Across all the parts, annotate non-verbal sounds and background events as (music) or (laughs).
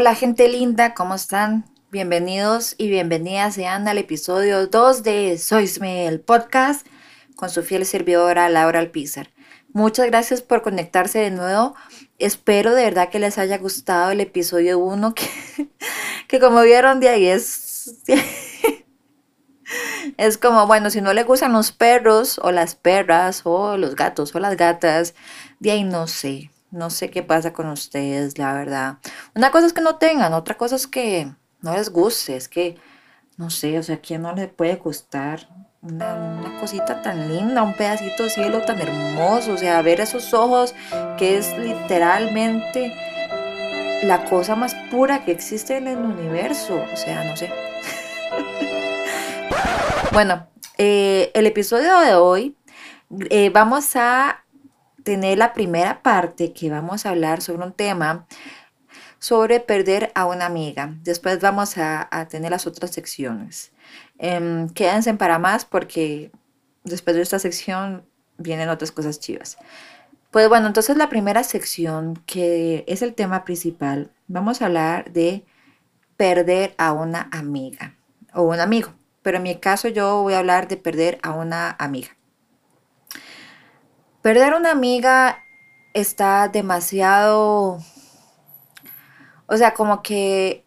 Hola, gente linda, ¿cómo están? Bienvenidos y bienvenidas sean al episodio 2 de Soisme, el podcast, con su fiel servidora Laura Alpizar. Muchas gracias por conectarse de nuevo. Espero de verdad que les haya gustado el episodio 1, (laughs) que, que como vieron de ahí es... (laughs) Es como, bueno, si no le gustan los perros o las perras o los gatos o las gatas, de ahí no sé, no sé qué pasa con ustedes, la verdad. Una cosa es que no tengan, otra cosa es que no les guste, es que, no sé, o sea, ¿a quién no le puede gustar una, cosita tan linda, un pedacito de cielo tan hermoso? O sea, ver esos ojos que es literalmente la cosa más pura que existe en el universo, o sea, no sé. (laughs) bueno, eh, el episodio de hoy eh, vamos a tener la primera parte que vamos a hablar sobre un tema sobre perder a una amiga. Después vamos a, tener las otras secciones. Em, quédense para más porque después de esta sección vienen otras cosas chivas. Pues bueno, entonces la primera sección, que es el tema principal, vamos a hablar de perder a una amiga o un amigo. Pero en mi caso yo voy a hablar de perder a una amiga. Perder una amiga está demasiado, o sea, como que,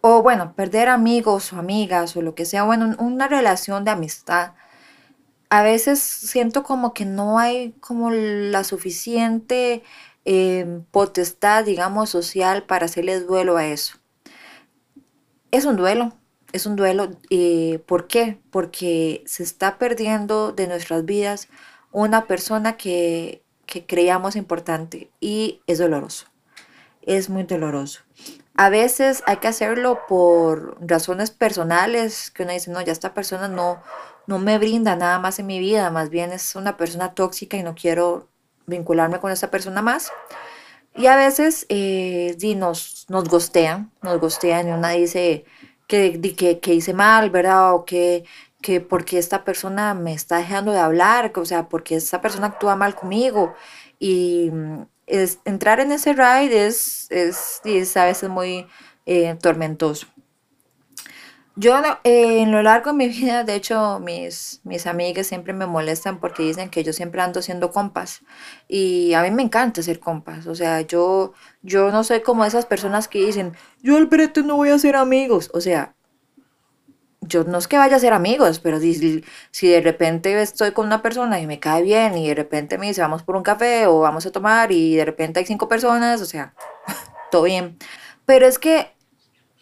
o bueno, perder amigos o amigas o lo que sea, bueno, una relación de amistad. A veces siento como que no hay como la suficiente em, potestad, digamos, social para hacerles duelo a eso. Es un duelo, es un duelo. Eh, ¿Por qué? Porque se está perdiendo de nuestras vidas una persona que, creíamos importante y es doloroso, es muy doloroso. A veces hay que hacerlo por razones personales, que uno dice, no, ya esta persona no, no me brinda nada más en mi vida, más bien es una persona tóxica y no quiero vincularme con esa persona más. Y a veces eh, nos, nos gostean, nos gostean y una dice que, que, que hice mal, ¿verdad? O que que porque esta persona me está dejando de hablar, o sea, porque esta persona actúa mal conmigo. Y mm, es, entrar en ese ride es, es, a veces muy eh, tormentoso. Yo eh, en lo largo de mi (laughs) vida, de hecho, mis, mis amigas siempre me molestan porque dicen que yo siempre ando siendo compas. Y a mí me encanta ser compas. O sea, yo, yo no soy como esas personas que dicen, yo al brete no voy a ser amigos. O sea, yo no es que vaya a ser amigos, pero si, si de repente estoy con una persona y me cae bien y de repente me dice vamos por un café o vamos a tomar y de repente hay cinco personas, o sea, (laughs) todo bien. Pero es que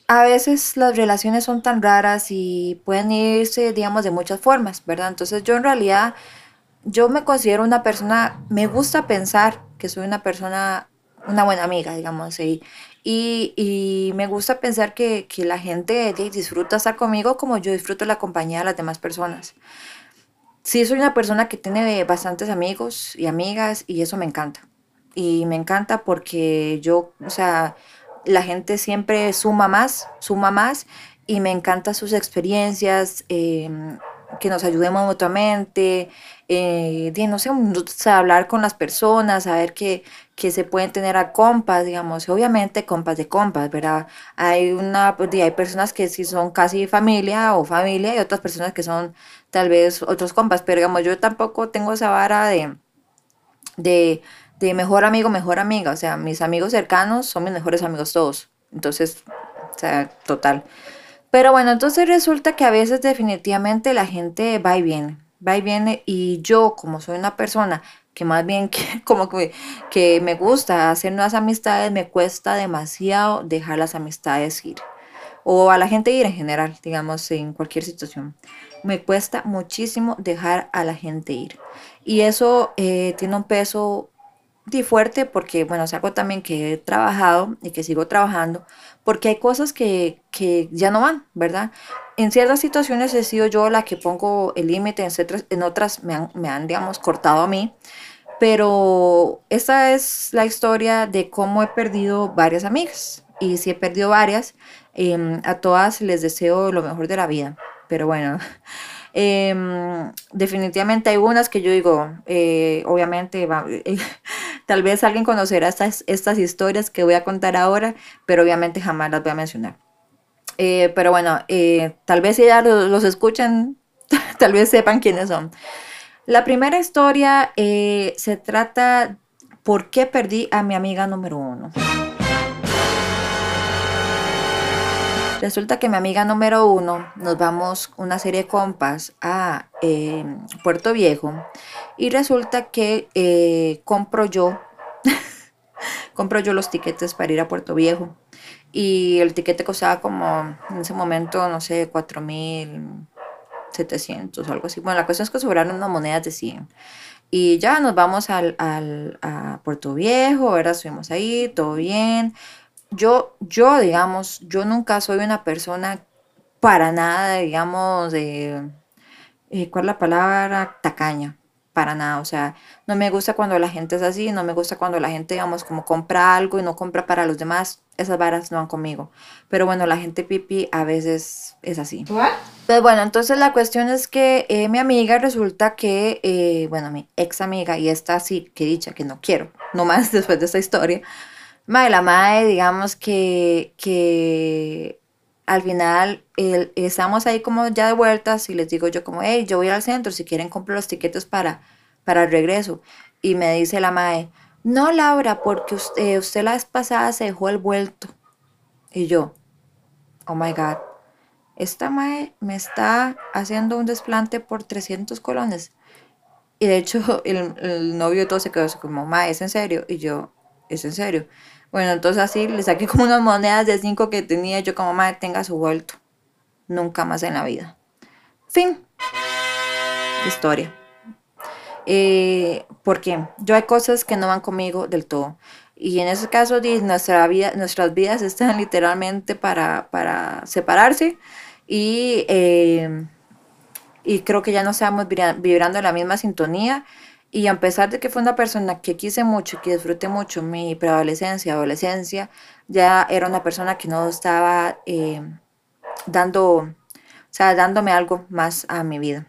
a veces las relaciones son tan raras y pueden irse, digamos, de muchas formas, ¿verdad? Entonces yo en realidad, yo me considero una persona, me gusta pensar que soy una persona, una buena amiga, digamos, y, y, me gusta pensar que, la gente disfruta estar conmigo como yo disfruto la compañía de las demás personas. Sí, soy una persona que tiene bastantes amigos y amigas y eso me encanta. Y me encanta porque yo, o sea, la gente siempre suma más, suma más y me encantan sus experiencias, em, que nos ayudemos mutuamente, eh, no sé, hablar con las personas, saber que, que se pueden tener a compas, digamos, obviamente compas de compas, ¿verdad? Hay una, pues, hay personas que sí son casi familia o familia y otras personas que son tal vez otros compas, pero digamos, yo tampoco tengo esa vara de, de, de mejor amigo, mejor amiga, o sea, mis amigos cercanos son mis mejores amigos todos, entonces, o sea, total. Pero bueno, entonces resulta que a veces definitivamente la gente va y viene, va y viene y yo como soy una persona que más bien (laughs) que, como que, que me gusta hacer nuevas amistades, me cuesta demasiado dejar las amistades ir. O a la gente ir en general, digamos, en cualquier situación. Me cuesta muchísimo dejar a la gente ir. Y eso eh, tiene un peso de fuerte porque, bueno, es algo también que he trabajado y que sigo trabajando, porque hay cosas que, ya no van, ¿verdad? En ciertas situaciones he sido yo la que pongo el límite, en, otras me han, me han, digamos, cortado a mí, pero esta es la historia de cómo he perdido varias amigas, y si he perdido varias, em, a todas les deseo lo mejor de la vida, pero bueno. (laughs) Em, definitivamente hay unas que yo digo, eh, obviamente (laughs) Tal vez alguien conocerá estas, estas historias que voy a contar ahora, pero obviamente jamás las voy a mencionar. Eh, pero bueno, eh, tal vez si ya los, escuchan, (laughs) tal vez sepan quiénes son. La primera historia eh, se trata por qué perdí a mi amiga número uno. Resulta que mi amiga número uno nos vamos una serie de compas a Puerto Viejo y resulta que compro yo, (laughs) compro yo los tiquetes para ir a Puerto Viejo y el tiquete costaba como en ese momento, no sé, 4.700 o algo así. Bueno, la cosa es que sobraron unas monedas de 100. Y ya nos vamos al, al, Puerto Viejo, ¿verdad? Estuvimos ahí, todo bien yo, yo, digamos, yo nunca soy una persona para nada, digamos, de, eh, ¿cuál es la palabra? Tacaña, para nada. O sea, no me gusta cuando la gente es así, no me gusta cuando la gente, digamos, como compra algo y no compra para los demás. Esas varas no van conmigo. Pero bueno, la gente pipi a veces es así. Entonces, pues bueno, entonces la cuestión es que eh, mi amiga resulta que, eh, bueno, mi ex amiga, y esta sí que dicha que no quiero, no más (laughs) después de esta historia, Mae, la madre, digamos que, que al final estamos ahí como ya de vueltas y les digo yo como, hey, yo voy al centro, si quieren compro los tiquetes para, para el regreso. Y me dice la madre, no Laura, porque usted, usted la vez pasada se dejó el vuelto. Y yo, oh my God, esta madre me está haciendo un desplante por 300 colones. Y de hecho (laughs) el, el novio todo se quedó como, mae, ¿es en serio? Y yo, ¿es en serio? Bueno, entonces así le saqué (laughs) como unas monedas de 5 que tenía. Yo como, madre, tenga su vuelto. Nunca más en la vida. Fin. Historia. Eh, porque yo hay cosas que no van conmigo del todo. Y en ese caso, nuestra vida, nuestras vidas están literalmente para, para separarse. Y, eh, y creo que ya no estamos vibrando en la misma sintonía. Y a pesar de que fue una persona que quise mucho y que disfruté mucho mi preadolescencia, adolescencia, ya era una persona que no estaba eh, dando, o sea, dándome algo más a mi vida.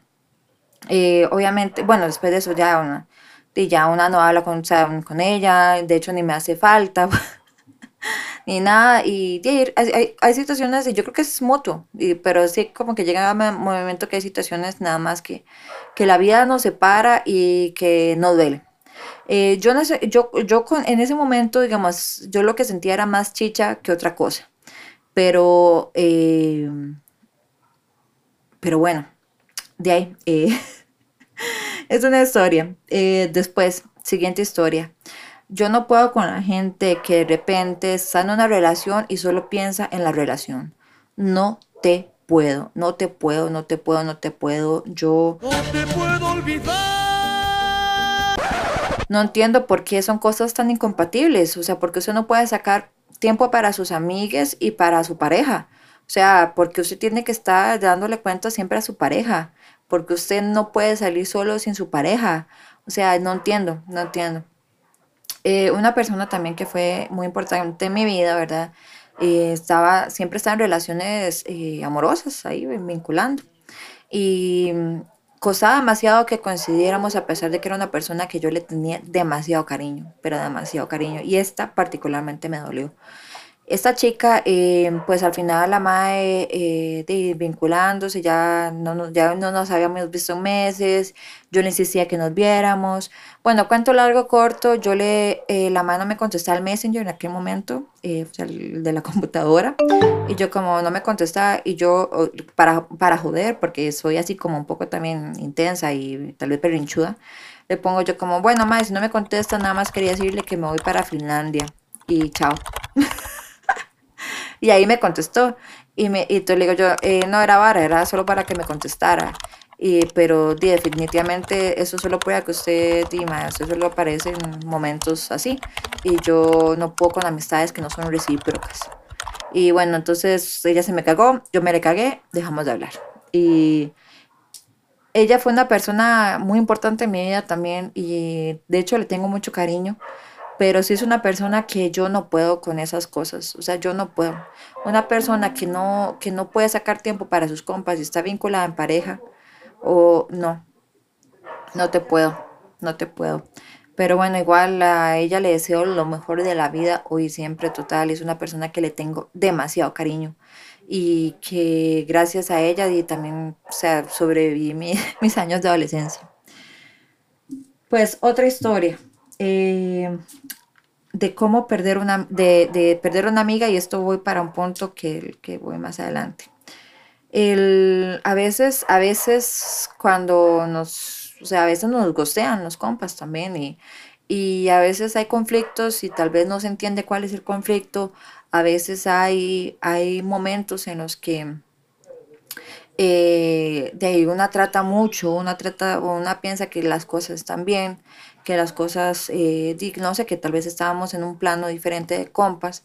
Eh, obviamente, bueno, después de eso ya una, ya una no habla con, con ella, de hecho ni me hace falta. (laughs) ni nada. Y, hay, hay, situaciones, y yo creo que es mutuo, y, pero sí como que llega un momento que hay situaciones nada más que, que la vida nos separa y que no duele. Eh, yo, no sé, yo, yo con, en ese momento, digamos, yo lo que sentía era más chicha que otra cosa. Pero, eh, pero bueno, de ahí. Eh, (laughs) es una historia. después, siguiente historia. Yo no puedo con la gente que de repente está en una relación y solo piensa en la relación. No te puedo, no te puedo, no te puedo, no te puedo. Yo... No te puedo olvidar. No entiendo por qué son cosas tan incompatibles. O sea, porque usted no puede sacar tiempo para sus amigues y para su pareja. O sea, porque usted tiene que estar dándole cuenta siempre a su pareja. Porque usted no puede salir solo sin su pareja. O sea, no entiendo, no entiendo. Eh, una persona también que fue muy importante en mi vida, ¿verdad? Eh, estaba, siempre estaba en relaciones eh, amorosas, ahí vinculando. Y mm, costaba demasiado que coincidiéramos a pesar de que era una persona que yo le tenía demasiado cariño, pero demasiado cariño. Y esta particularmente me dolió. Esta chica, eh, pues al final la madre eh, vinculándose, ya no, ya no nos habíamos visto meses, yo le insistía que nos viéramos. Bueno, cuento largo, corto, yo le, eh, la mano me contestó al Messenger en aquel momento, el de la (laughs) computadora, y yo como no me contesta, y yo, para, para joder, porque soy así como un poco también intensa y tal vez perrinchuda, le pongo yo como, bueno, madre, si no me contesta, nada más quería decirle que me voy para Finlandia, y chao. (laughs) Y ahí me contestó. Y, me, y le digo yo, eh, no era vara, era solo para que me contestara. Y, pero definitivamente eso solo puede que usted, dima, usted solo aparece en momentos así. Y yo no puedo con amistades que no son recíprocas. Y bueno, entonces ella se me cagó, yo me le cagué, dejamos de hablar. Y ella fue una persona muy importante en mi vida también y de hecho le tengo mucho cariño pero si es una persona que yo no puedo con esas cosas, o sea, yo no puedo. Una persona que no, que no puede sacar tiempo para sus compas y está vinculada en pareja, o no, no te puedo, no te puedo. Pero bueno, igual a ella le deseo lo mejor de la vida hoy siempre total. Es una persona que le tengo demasiado cariño y que gracias a ella y también o sea, sobreviví mi- (laughs) mis años de adolescencia. Pues otra historia eh, de cómo perder una, de, de perder una amiga y esto voy para un punto que, que voy más adelante. El, a veces, a veces cuando nos, o sea, a veces nos gostean los compas también y, y a veces hay conflictos y tal vez no se entiende cuál es el conflicto. A veces hay, hay momentos en los que eh, de ahí una trata mucho, una trata, una piensa que las cosas están bien, que las cosas, eh, no sé, que tal vez estábamos en un plano diferente de compas.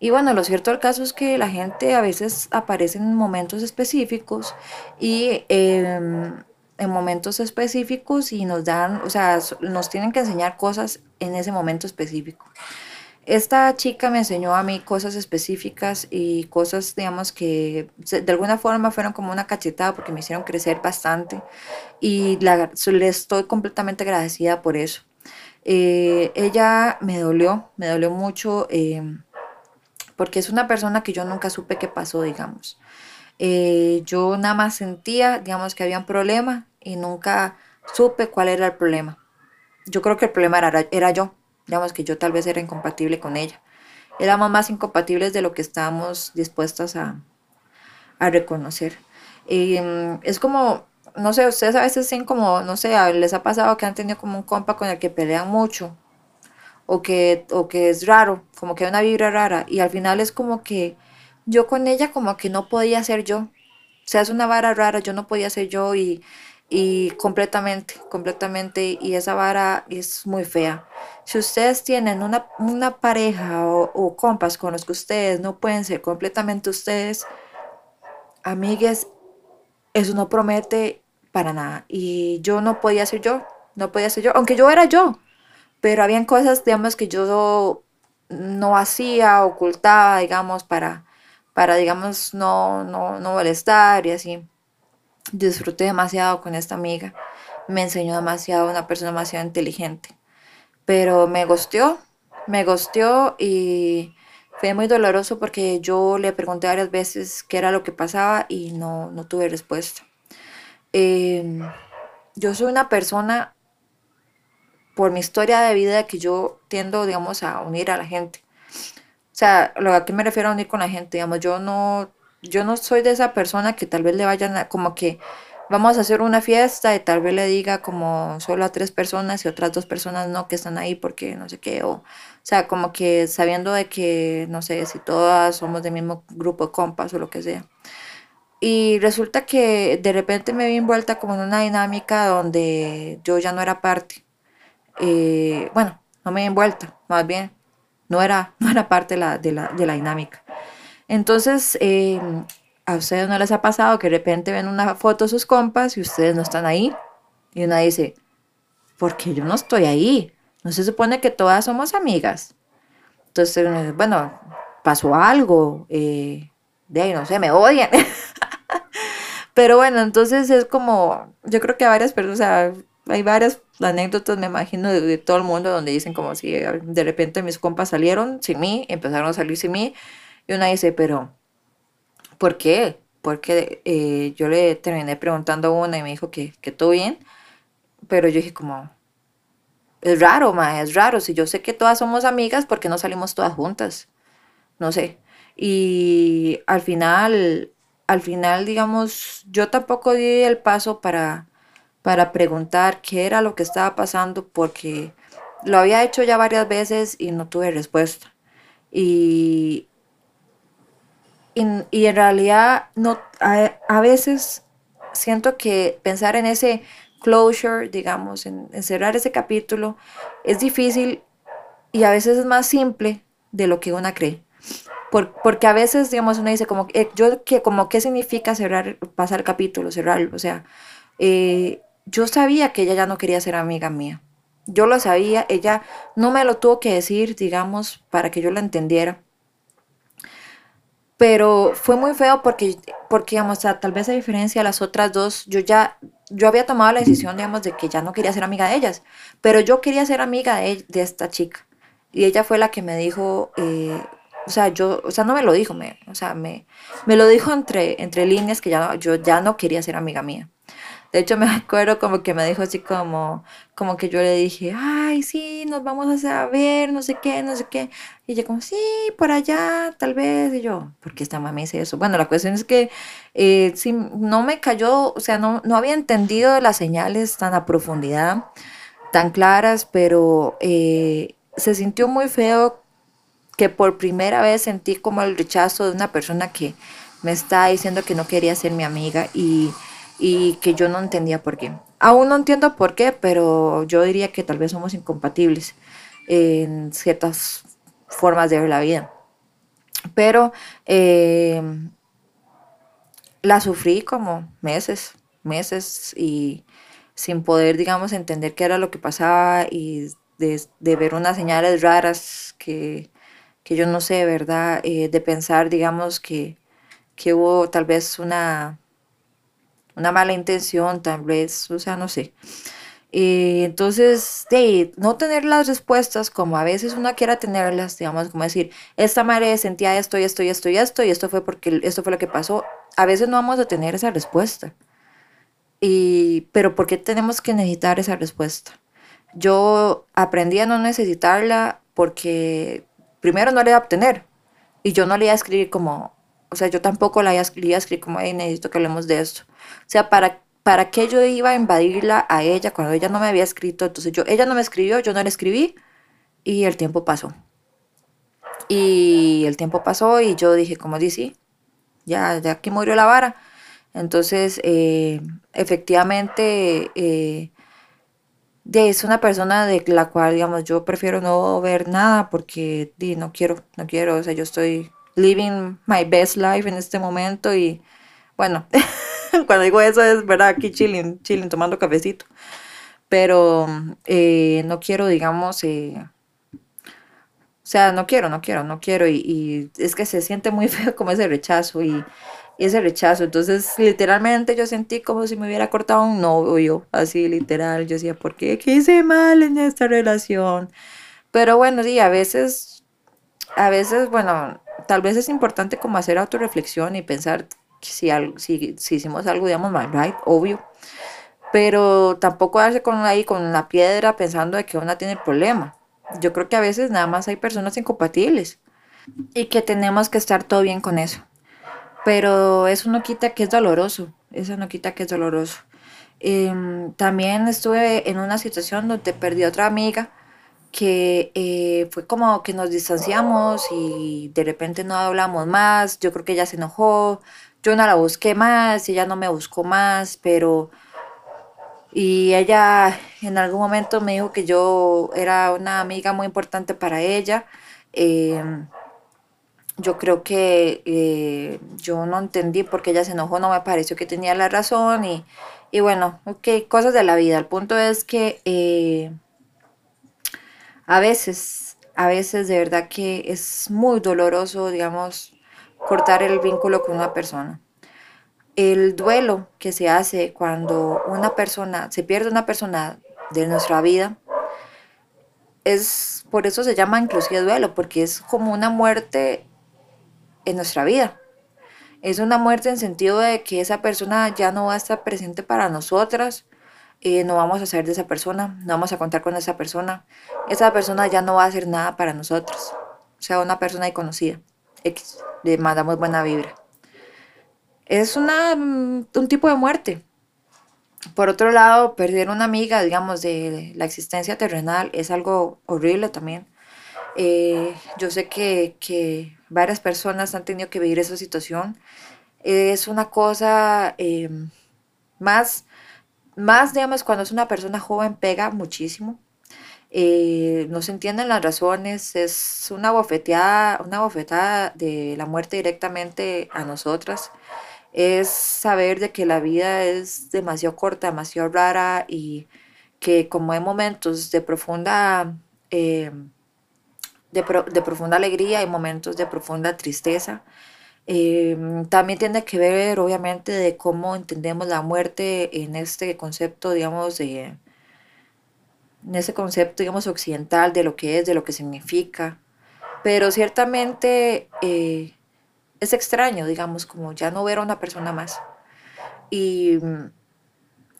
Y bueno, lo cierto del caso es que la gente a veces aparece en momentos específicos y em, en momentos específicos y nos dan, o sea, nos tienen que enseñar cosas en ese momento específico. Esta chica me enseñó a mí cosas específicas y cosas, digamos, que de alguna forma fueron como una cachetada porque me hicieron crecer bastante y le estoy completamente agradecida por eso. Eh, ella me dolió, me dolió mucho eh, porque es una persona que yo nunca supe qué pasó, digamos. Eh, yo nada más sentía, digamos, que había un problema y nunca supe cuál era el problema. Yo creo que el problema era, era yo, digamos que yo tal vez era incompatible con ella. Éramos más incompatibles de lo que estábamos dispuestas a, a reconocer. Y, mm, es como, no sé, ustedes a veces tienen como, no sé, les ha pasado que han tenido como un compa con el que pelean mucho o que, o que es raro, como que hay una vibra rara y al final es como que yo con ella como que no podía ser yo. O sea, es una vara rara, yo no podía ser yo y, y completamente, completamente, y esa vara es muy fea. Si ustedes tienen una, una pareja o, compas con los que ustedes no pueden ser completamente ustedes, amigues, eso no promete para nada. Y yo no podía ser yo, no podía ser yo, aunque yo era yo, pero habían cosas, digamos, que yo no hacía, ocultaba, digamos, para, para digamos, no, no, no molestar y así. Disfruté demasiado con esta amiga, me enseñó demasiado, una persona demasiado inteligente, pero me gusteó, me gusteó y fue muy doloroso porque yo le pregunté varias veces qué era lo que pasaba y no, no tuve respuesta. Eh, yo soy una persona por mi historia de vida que yo tiendo, digamos, a unir a la gente. O sea, lo a qué me refiero a unir con la gente, digamos, yo no, yo no soy de esa persona que tal vez le vayan a, como que vamos a hacer una fiesta y tal vez le diga como solo a tres personas y otras dos personas no que están ahí porque no sé qué, o, sea, como que sabiendo de que, no sé, si todas somos del mismo grupo de compas o lo que sea. Y resulta que de repente me vi envuelta como en una dinámica donde yo ya no era parte eh, bueno, no me di envuelta, más bien, no era, (laughs) no era parte la, de la, de la dinámica. Entonces, eh, a ustedes no les ha pasado que de repente ven una foto de sus compas y ustedes no están ahí. Y una dice, ¿por qué yo no estoy ahí? No se supone que todas somos amigas. Entonces, bueno, pasó algo, eh, de ahí no sé, me odian. (laughs) Pero bueno, entonces es como, yo creo que varias personas, hay varias anécdotas, me imagino, de, de todo el mundo donde dicen como si eh, de repente mis compas salieron sin mí, empezaron a salir sin mí, y una dice, pero ¿por qué? Porque eh, yo le terminé preguntando a una y me dijo que, que todo bien, pero yo dije como, es raro, ma, es raro, si yo sé que todas somos amigas, ¿por qué no salimos todas juntas? No sé. Y al final, al final, digamos, yo tampoco di el paso para, para preguntar qué era lo que estaba pasando porque lo había hecho ya varias veces y no tuve respuesta. Y, y, y en realidad no, a, a veces siento que pensar en ese closure, digamos, en, cerrar ese capítulo, es difícil y a veces es más simple de lo que una cree. Por, porque a veces, digamos, uno dice como, eh, yo, que, como, ¿qué significa cerrar, pasar el capítulo, cerrarlo? O sea, eh, yo sabía que ella ya no quería ser amiga mía. Yo lo sabía, ella no me lo tuvo que decir, digamos, para que yo lo entendiera. Pero fue muy feo porque, porque digamos, o sea, tal vez a diferencia de las otras dos, yo ya yo había tomado la decisión, digamos, de que ya no quería ser amiga de ellas, pero yo quería ser amiga de, de esta chica. Y ella fue la que me dijo, eh, o sea, yo, o sea, no me lo dijo, me, o sea, me, me lo dijo entre, entre líneas que ya yo ya no quería ser amiga mía. De hecho, me (laughs) acuerdo como que me dijo así como, como que yo le dije, ay, sí, nos vamos a ver, no sé qué, no sé qué. Y ella como, sí, por allá, tal vez. Y yo, ¿por qué esta mami dice eso? Bueno, la cuestión es que eh, sí, no me cayó, o sea, no, no había entendido las señales tan a profundidad, tan claras, pero eh, se sintió muy feo que por primera vez sentí como el rechazo de una persona que me está diciendo que no quería ser mi amiga y y que yo no entendía por qué. Aún no entiendo por qué, pero yo diría que tal vez somos incompatibles en ciertas formas de ver la vida. Pero eh, la sufrí como meses, meses y sin poder, digamos, entender qué era lo que pasaba y de, ver unas señales raras que, yo no sé, ¿verdad? Eh, de pensar, digamos, que, que hubo tal vez una una mala intención, tal vez, o sea, no sé. entonces, de no tener las respuestas como a veces uno quiera tenerlas, digamos, como decir, esta madre sentía esto y esto y esto y esto y esto fue porque esto fue lo que pasó, a veces no vamos a tener esa respuesta. Y, pero ¿por qué tenemos que necesitar esa respuesta? Yo aprendí a no necesitarla porque primero no la iba a obtener y yo no le iba a escribir como, o sea, yo tampoco la iba a escribir como, hey, necesito que hablemos de esto. O sea, ¿para, ¿para qué yo iba a invadirla a ella cuando ella no me había escrito? Entonces yo, ella no me escribió, yo no le escribí y el tiempo pasó. Y el tiempo pasó y yo dije, como dice, ya, ya aquí murió la vara. Entonces, eh, efectivamente, eh, es una persona de la cual, digamos, yo prefiero no ver nada porque no quiero, no quiero, o sea, yo estoy living my best life en este momento y bueno, (laughs) cuando digo eso es verdad, aquí chilling, chilling, tomando cafecito. Pero eh, no quiero, digamos, eh, o sea, no quiero, no quiero, no quiero. Y, es que se siente muy (laughs) feo como ese rechazo y, ese rechazo. Entonces, literalmente yo sentí como si me hubiera cortado un novio, así literal. Yo decía, ¿por qué? ¿Qué hice mal en esta relación? Pero bueno, sí, a veces, a veces, bueno, tal vez es importante como hacer autorreflexión y pensar si, si, si hicimos algo, digamos, mal, right, obvio. Pero tampoco darse con ahí con la piedra pensando de que una tiene el problema. Yo creo que a veces nada más hay personas incompatibles y que tenemos que estar todo bien con eso. Pero eso no quita que es doloroso, eso no quita que es doloroso. Em, también estuve en una situación donde perdí a otra amiga que eh, fue como que nos distanciamos y de repente no hablamos más. Yo creo que ella se enojó, yo no la busqué más, ella no me buscó más, pero... Y ella en algún momento me dijo que yo era una amiga muy importante para ella. Em, yo creo que eh, yo no entendí por qué ella se enojó, no me pareció que tenía la razón y, y bueno, ok, cosas de la vida. El punto es que eh, a veces, a veces de verdad que es muy doloroso, digamos, cortar el vínculo con una persona. El duelo que se hace cuando una persona, se pierde una persona de nuestra vida, es, por eso se llama inclusive duelo, porque es como una muerte en nuestra vida. Es una muerte en sentido de que esa persona ya no va a estar presente para nosotras, eh, no vamos a saber de esa persona, no vamos a contar con esa persona. Esa persona ya no va a hacer nada para nosotros. O sea, una persona desconocida. Le mandamos buena vibra. Es una, mm, un tipo de muerte. Por otro lado, perder una amiga, digamos, de la existencia terrenal es algo horrible también. Eh, yo sé que, que, varias personas han tenido que vivir esa situación. Es una cosa eh, más, más, digamos, cuando es una persona joven pega muchísimo. Eh, no se entienden las razones, es una bofeteada, una bofetada de la muerte directamente a nosotras. Es saber de que la vida es demasiado corta, demasiado rara y que como hay momentos de profunda, eh, de, profunda alegría, hay momentos de profunda tristeza. Em, también tiene que ver, obviamente, de cómo entendemos la muerte en este concepto, digamos, de, en ese concepto, digamos, occidental de lo que es, de lo que significa. Pero ciertamente eh, es extraño, digamos, como ya no ver a una persona más. Y,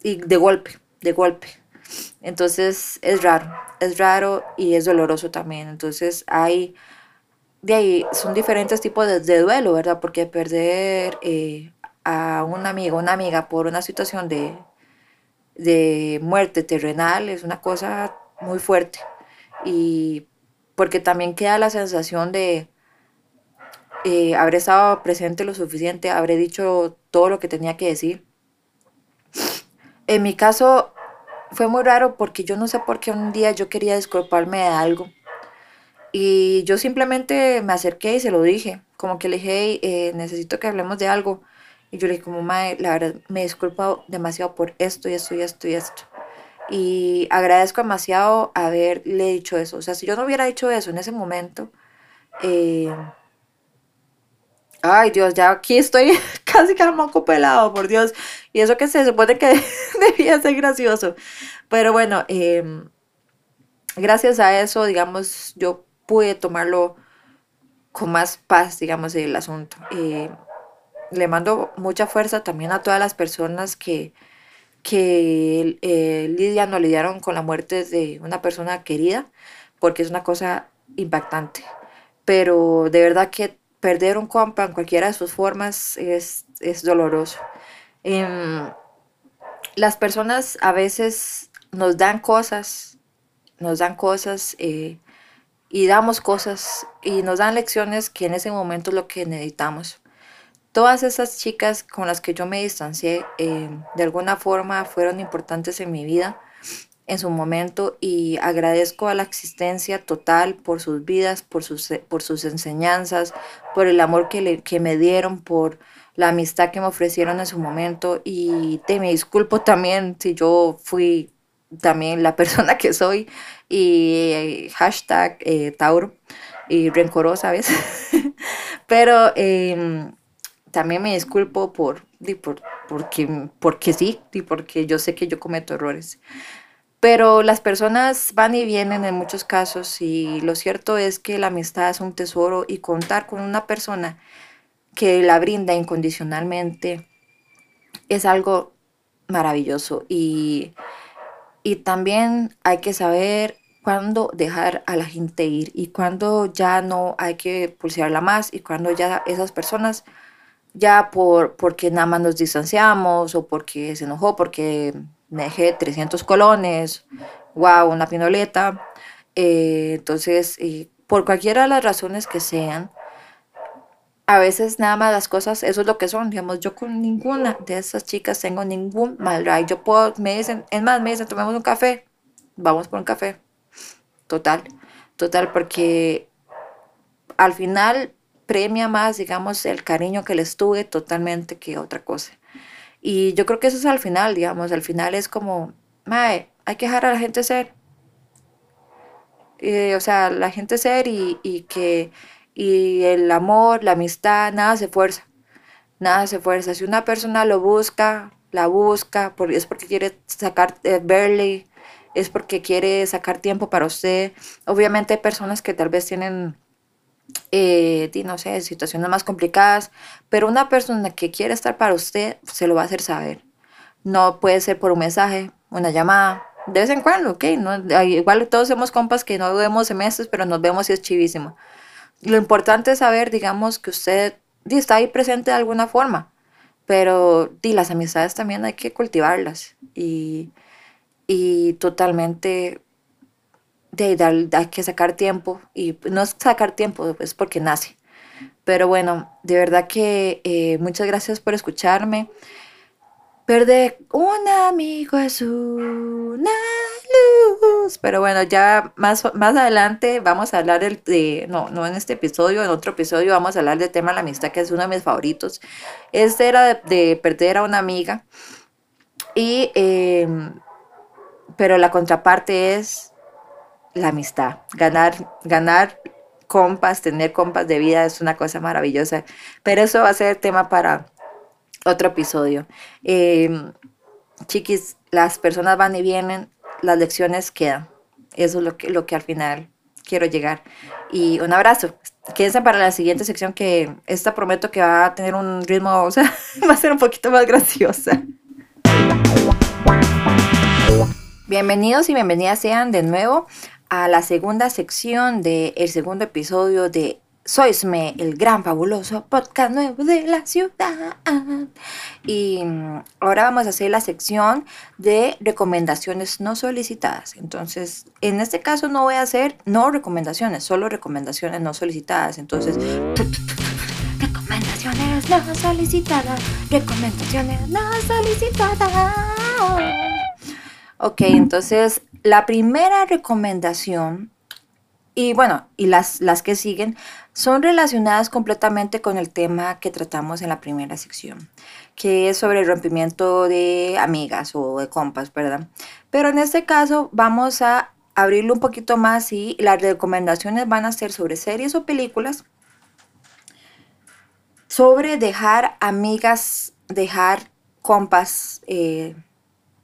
y de golpe, de golpe. Entonces es raro, es raro y es doloroso también. Entonces hay, de ahí, son diferentes tipos de, duelo, ¿verdad? Porque perder eh, a un amigo, una amiga por una situación de, de muerte terrenal es una cosa muy fuerte. Y porque también queda la sensación de eh, haber estado presente lo suficiente, habré dicho todo lo que tenía que decir. En mi caso fue muy raro porque yo no sé por qué un día yo quería disculparme de algo. Y yo simplemente me acerqué y se lo dije. Como que le dije, eh, necesito que hablemos de algo. Y yo le dije, como, madre, la verdad, me disculpo demasiado por esto y esto y esto y esto. Y agradezco demasiado haberle dicho eso. O sea, si yo no hubiera dicho eso en ese momento, eh, ay Dios, ya aquí estoy (laughs) casi que moco pelado, por Dios. Y eso que se supone que (laughs) debía ser gracioso. Pero bueno, em, gracias a eso, digamos, yo pude tomarlo con más paz, digamos, el asunto. Eh, le mando mucha fuerza también a todas las personas que, que eh, lidian o lidiaron con la muerte de una persona querida, porque es una cosa impactante. Pero de verdad que perder un compa en cualquiera de sus formas es, es doloroso. Em, las personas a veces nos dan cosas, nos dan cosas eh, y damos cosas y nos dan lecciones que en ese momento es lo que necesitamos. Todas esas chicas con las que yo me distancié eh, de alguna forma fueron importantes en mi vida en su momento y agradezco a la existencia total por sus vidas, por sus, por sus enseñanzas, por el amor que, le, que me dieron, por la amistad que me ofrecieron en su momento y te me disculpo también si yo fui también la (laughs) persona que soy y eh, hashtag eh, Tauro y rencorosa a veces. (laughs) Pero em, también me disculpo por, por, porque, porque sí y porque yo sé que yo cometo errores. Pero las personas van y vienen en muchos casos y lo cierto es que la amistad es un tesoro y contar con una persona que la brinda incondicionalmente es algo maravilloso y y también hay que saber cuándo dejar a la gente ir y cuándo ya no hay que pulsearla más y cuándo ya esas personas ya por porque nada más nos distanciamos o porque se enojó porque me dejé 300 colones, wow, una pinoleta. Eh, entonces, por cualquiera de las razones que sean, a veces nada más las cosas, eso es lo que son, digamos, yo con ninguna de esas chicas tengo ningún mal drive, yo puedo, me dicen, es más, me dicen, tomemos un café, vamos por un café, total, total, porque al final premia más, digamos, el cariño que les tuve totalmente que otra cosa. Y yo creo que eso es al final, digamos, al final es como, mae, hay que dejar a la gente ser. Eh, o sea, la gente ser y, que y el amor, la amistad, nada se fuerza, nada se fuerza. Si una persona lo busca, la busca, es porque quiere sacar, eh, verle, es porque quiere sacar tiempo para usted. Obviamente hay personas que tal vez tienen, eh, no sé, situaciones más complicadas, pero una persona que quiere estar para usted se lo va a hacer saber. No puede ser por un mensaje, una llamada, de vez en cuando, ok, no, igual todos somos compas que no vemos semestres, pero nos vemos y es chivísimo. Lo importante es saber, digamos, que usted está ahí presente de alguna forma, pero di, las amistades también hay que cultivarlas y, y totalmente de, hay que sacar tiempo y no es sacar tiempo, es porque nace. Pero bueno, de verdad que eh, muchas gracias por escucharme. Perder un amigo es una luz. Pero bueno, ya más, más adelante vamos a hablar de, no, no en este episodio, en otro episodio vamos a hablar del tema de la amistad, que es uno de mis favoritos. Este era de, perder a una amiga. Y, em, pero la contraparte es la amistad, ganar, ganar compas, tener compas de vida es una cosa maravillosa. Pero eso va a ser tema para otro episodio. Eh, chiquis, las personas van y vienen, las lecciones quedan. Eso es lo que, lo que al final quiero llegar. Y un abrazo. Quédense para la siguiente sección que esta prometo que va a tener un ritmo, (laughs) o sea, va a ser un poquito más graciosa. Bienvenidos y bienvenidas sean de nuevo a la segunda sección del segundo episodio de Soisme, el gran fabuloso podcast nuevo de la ciudad. Y mm, ahora vamos a hacer la sección de recomendaciones no solicitadas. Entonces, en este caso no voy a hacer no recomendaciones, solo recomendaciones no solicitadas. Entonces, recomendaciones no solicitadas, recomendaciones no solicitadas. Ok, entonces la primera recomendación, y bueno, y las, las que siguen, son relacionadas completamente con el tema que tratamos en la primera sección, que es sobre el rompimiento de amigas o de compas, ¿verdad? Pero en este caso vamos a abrirlo un poquito más y las recomendaciones van a ser sobre series o películas, sobre dejar amigas, dejar compas, eh,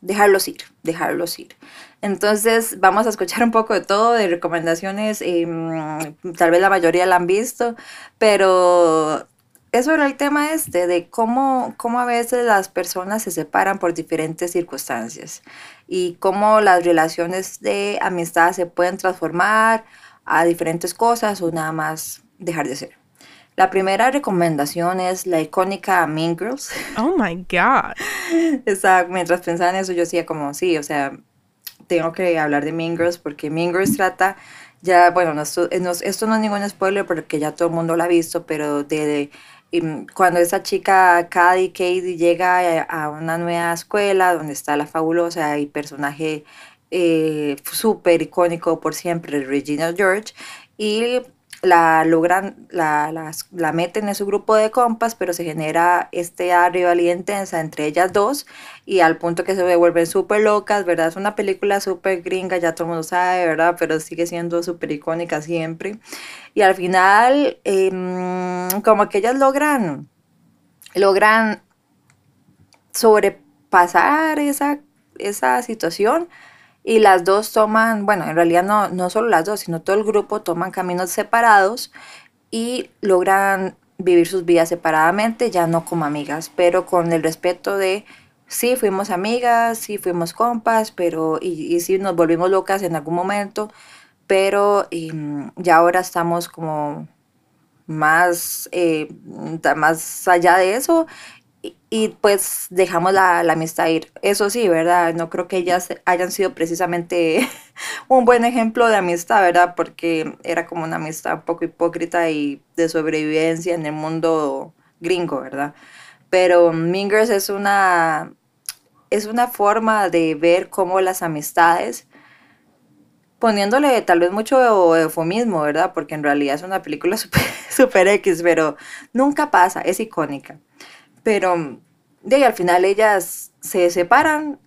dejarlos ir, dejarlos ir. Entonces vamos a escuchar un poco de todo, de recomendaciones, em, tal vez la mayoría la han visto, pero es sobre el tema este, de cómo, cómo a veces las personas se separan por diferentes circunstancias y cómo las relaciones de amistad se pueden transformar a diferentes cosas o nada más dejar de ser. La primera recomendación es la icónica Mean Girls. Oh my God. (laughs) Exacto, mientras pensaba en eso, yo decía como, sí, o sea, tengo que hablar de Mean Girls porque Mean Girls trata, ya, bueno, no, esto, no, esto no es ningún spoiler porque ya todo el mundo lo ha visto, pero de, em, cuando esa chica, Cady Katie, llega a, una nueva escuela donde está la fabulosa y personaje eh, súper icónico por siempre, Regina George, y la logran, la, la, meten en su grupo de compas, pero se genera esta rivalidad intensa entre ellas dos y al punto que se vuelven súper locas, ¿verdad? Es una película súper gringa, ya todo el mundo sabe, ¿verdad? Pero sigue siendo súper icónica siempre. Y al final, em, como que ellas logran, logran sobrepasar esa, esa situación y las dos toman, bueno, en realidad no, no solo las dos, sino todo el grupo toman caminos separados y logran vivir sus vidas separadamente, ya no como amigas, pero con el respeto de sí fuimos amigas, sí fuimos compas, pero y, y sí nos volvimos locas en algún momento, pero em, ya ahora estamos como más, eh, más allá de eso y, pues dejamos la, la, amistad ir. Eso sí, ¿verdad? No creo que ellas hayan sido precisamente (laughs) un buen ejemplo de amistad, ¿verdad? Porque era como una amistad un poco hipócrita y de sobrevivencia en el mundo gringo, ¿verdad? Pero Mingers es una, es una forma de ver cómo las amistades, poniéndole tal vez mucho eufemismo, ¿verdad? Porque en realidad es una película (laughs) super, super X, pero nunca pasa, es icónica pero de ahí al final ellas se separan,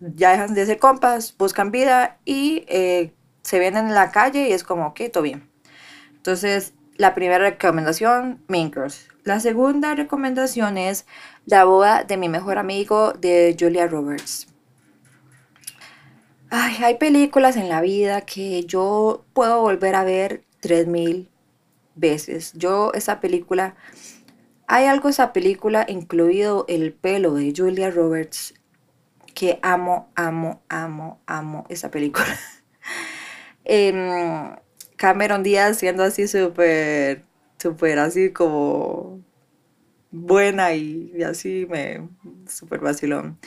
ya dejan de ser compas, buscan vida y eh, se ven en la calle y es como, ok, todo bien. Entonces, la primera recomendación, Mean La segunda recomendación es La boda de mi mejor amigo de Julia Roberts. Ay, hay películas en la vida que yo puedo volver a ver 3000 veces. Yo esa película hay algo en esa película, incluido el pelo de Julia Roberts, que amo, amo, amo, amo esa película. (laughs) Em, Cameron Díaz siendo así súper, súper así como buena y, así me súper vacilón.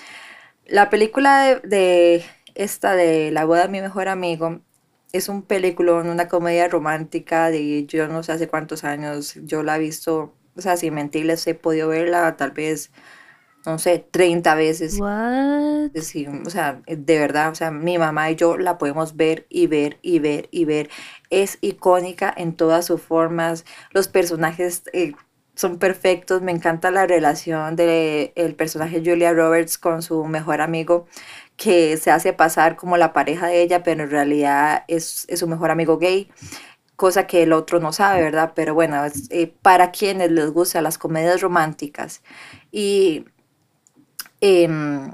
La película de, esta de La boda de mi mejor amigo es un película, una comedia romántica de yo no sé hace cuántos años, yo la he visto o sea, sin mentirles, he podido verla tal vez, no sé, 30 veces. What? Sí, o sea, de verdad, o sea, mi mamá y yo la podemos ver y ver y ver y ver. Es icónica en todas sus formas. Los personajes eh, son perfectos. Me encanta la relación del el personaje Julia Roberts con su mejor amigo que se hace pasar como la pareja de ella, pero en realidad es, es su mejor amigo gay cosa que el otro no sabe, ¿verdad? Pero bueno, es, eh, para quienes les gustan las comedias románticas y em,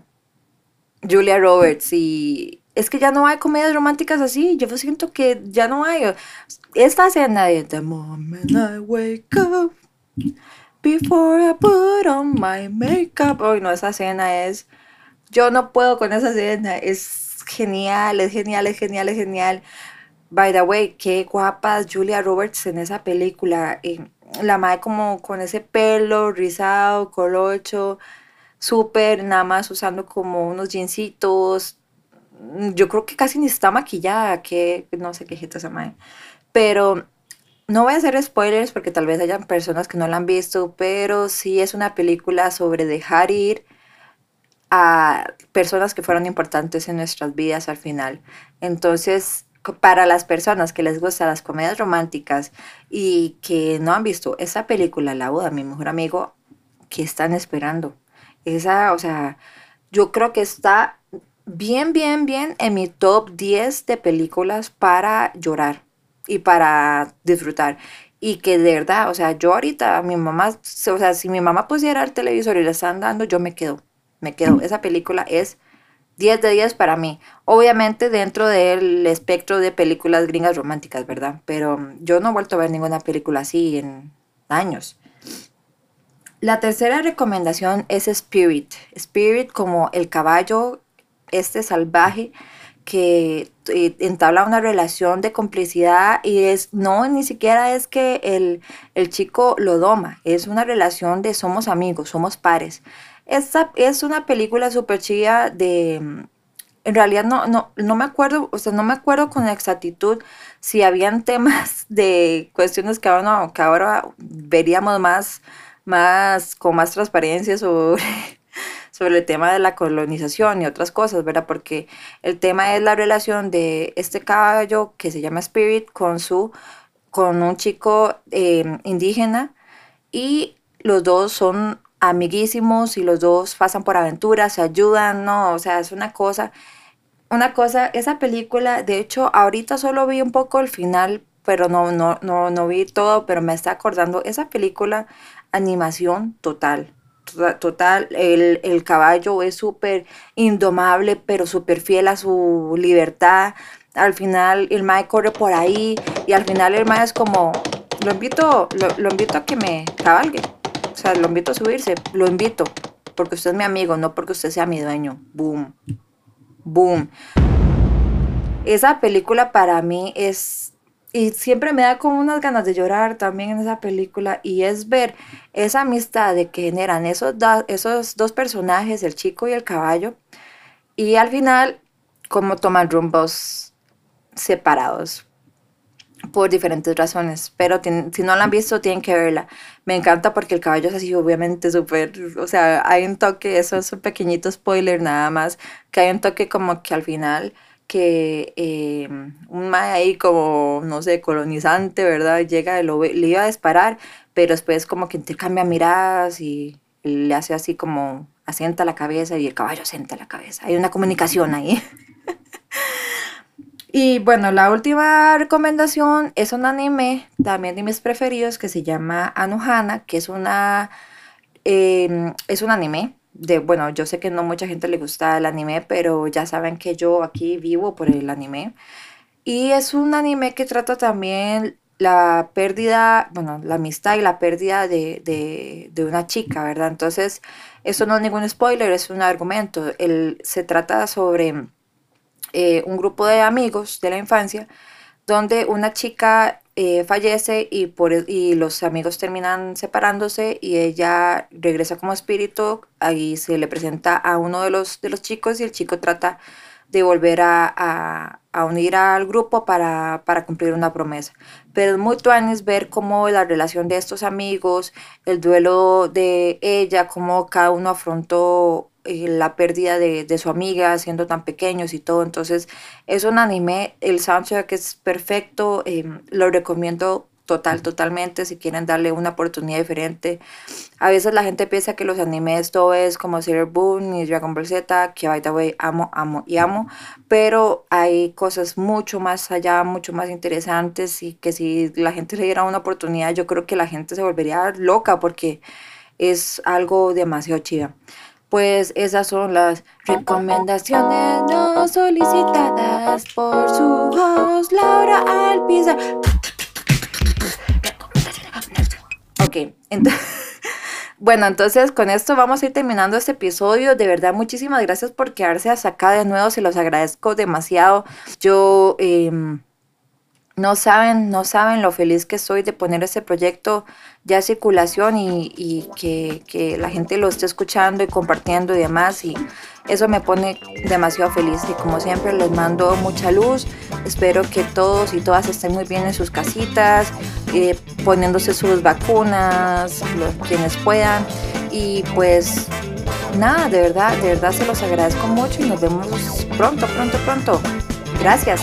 Julia Roberts y es que ya no hay comedias románticas así, yo siento que ya no hay. Esta escena de The moment I wake up before I put on my makeup. Hoy no, esa escena es yo no puedo con esa escena, es genial, es genial, es genial, es genial. By the way, qué guapa Julia Roberts en esa película. Eh, la madre como con ese pelo rizado, colocho, súper, nada más usando como unos jeansitos. Yo creo que casi ni está maquillada, que no sé qué jeta esa madre. Pero no voy a hacer spoilers porque tal vez hayan personas que no la han visto, pero sí es una película sobre dejar ir a personas que fueron importantes en nuestras vidas al final. Entonces, para las personas que les gustan las comedias románticas y que no han visto esa película, La boda, mi mejor amigo, ¿qué están esperando? Esa, o sea, yo creo que está bien, bien, bien en mi top 10 de películas para llorar y para disfrutar. Y que de verdad, o sea, yo ahorita, mi mamá, o sea, si mi mamá pusiera el televisor y le están dando, yo me quedo, me quedo. Esa película es 10 de 10 para mí. Obviamente dentro del espectro de películas gringas románticas, ¿verdad? Pero yo no he vuelto a ver ninguna película así en años. La tercera recomendación es Spirit. Spirit como el caballo, este salvaje que eh, entabla una relación de complicidad y es, no, ni siquiera es que el, el chico lo doma, es una relación de somos amigos, somos pares. Esta es una película súper chida de... En realidad no, no, no me acuerdo, o sea, no me acuerdo con exactitud si habían (laughs) temas de cuestiones que ahora, que ahora veríamos más, más, con más transparencia sobre, (laughs) sobre el tema de la colonización y otras cosas, ¿verdad? Porque el tema es la relación de este caballo que se llama Spirit con su, con un chico eh, indígena y los dos son amiguísimos y los dos pasan por aventuras, se ayudan, ¿no? O sea, es una cosa, una cosa, esa película, de hecho, ahorita solo vi un poco el final, pero no, no, no, no vi todo, pero me está acordando, esa película, animación total, tota, total, el, el caballo es súper indomable, pero súper fiel a su libertad, al final el mae corre por ahí y al final el mae es como, lo invito, lo, lo invito a que me cabalgue. Sea, lo invito a subirse, lo invito, porque usted es mi amigo, no porque usted sea mi dueño. Boom. Boom. Esa película para mí es... Y siempre me da como unas ganas de llorar también en esa película. Y es ver esa amistad de que generan esos, esos dos personajes, el chico y el caballo. Y al final, cómo toman rumbos separados por diferentes razones, pero si no la han visto tienen que verla. Me encanta porque el caballo es así, obviamente, súper, o sea, hay un toque, eso es un pequeñito spoiler nada más, que hay un toque como que al final que eh, un mae ahí como, no sé, colonizante, ¿verdad? Llega, lo, le iba a disparar, pero después como que intercambia miradas y le hace así como, asienta la cabeza y el caballo asienta la cabeza. Hay una comunicación ahí. (laughs) Y bueno, la última recomendación es un anime, también de mis preferidos, que se llama Anohana, que es una em, es un anime de, bueno, yo sé que no mucha gente le gusta el anime, pero ya saben que yo aquí vivo por el anime. Y es un anime que trata también la pérdida, bueno, la amistad y la pérdida de, de, de una chica, ¿verdad? Entonces, eso no es ningún spoiler, es un argumento. El, se trata sobre eh, un grupo de amigos de la infancia donde una chica eh, fallece y, por, e, y los amigos terminan separándose y ella regresa como espíritu, ahí se le presenta a uno de los, de los chicos y el chico trata de volver a, a, unir al grupo para, para, cumplir una promesa. Pero es muy tuanis ver cómo la relación de estos amigos, el duelo de ella, cómo cada uno afrontó la pérdida de, de, su amiga siendo tan pequeños y todo. Entonces es un anime, el soundtrack es perfecto, eh, lo recomiendo total, totalmente, si quieren darle una oportunidad diferente. A veces la gente piensa que los animes todo es como Sailor Moon y Dragon Ball Z, que by the way amo, amo y amo, pero hay cosas mucho más allá, mucho más interesantes y que si la gente le diera una oportunidad, yo creo que la gente se volvería loca porque es algo demasiado chido. Pues esas son las recomendaciones no solicitadas por su host Laura Alpizar. Ok, entonces, (laughs) bueno, entonces con esto vamos a ir terminando este episodio. De verdad, muchísimas gracias por quedarse hasta acá de nuevo. Se los agradezco demasiado. Yo eh, no saben, no saben lo feliz que estoy de poner este proyecto ya en circulación y, que, la gente lo esté escuchando y compartiendo y demás. Y eso me pone demasiado feliz. Y como siempre, les mando mucha luz. Espero que todos y todas estén muy bien en sus casitas, eh, poniéndose sus vacunas, los, quienes puedan. Y pues nada, de verdad, de verdad se los agradezco mucho y nos vemos pronto, pronto, pronto. Gracias.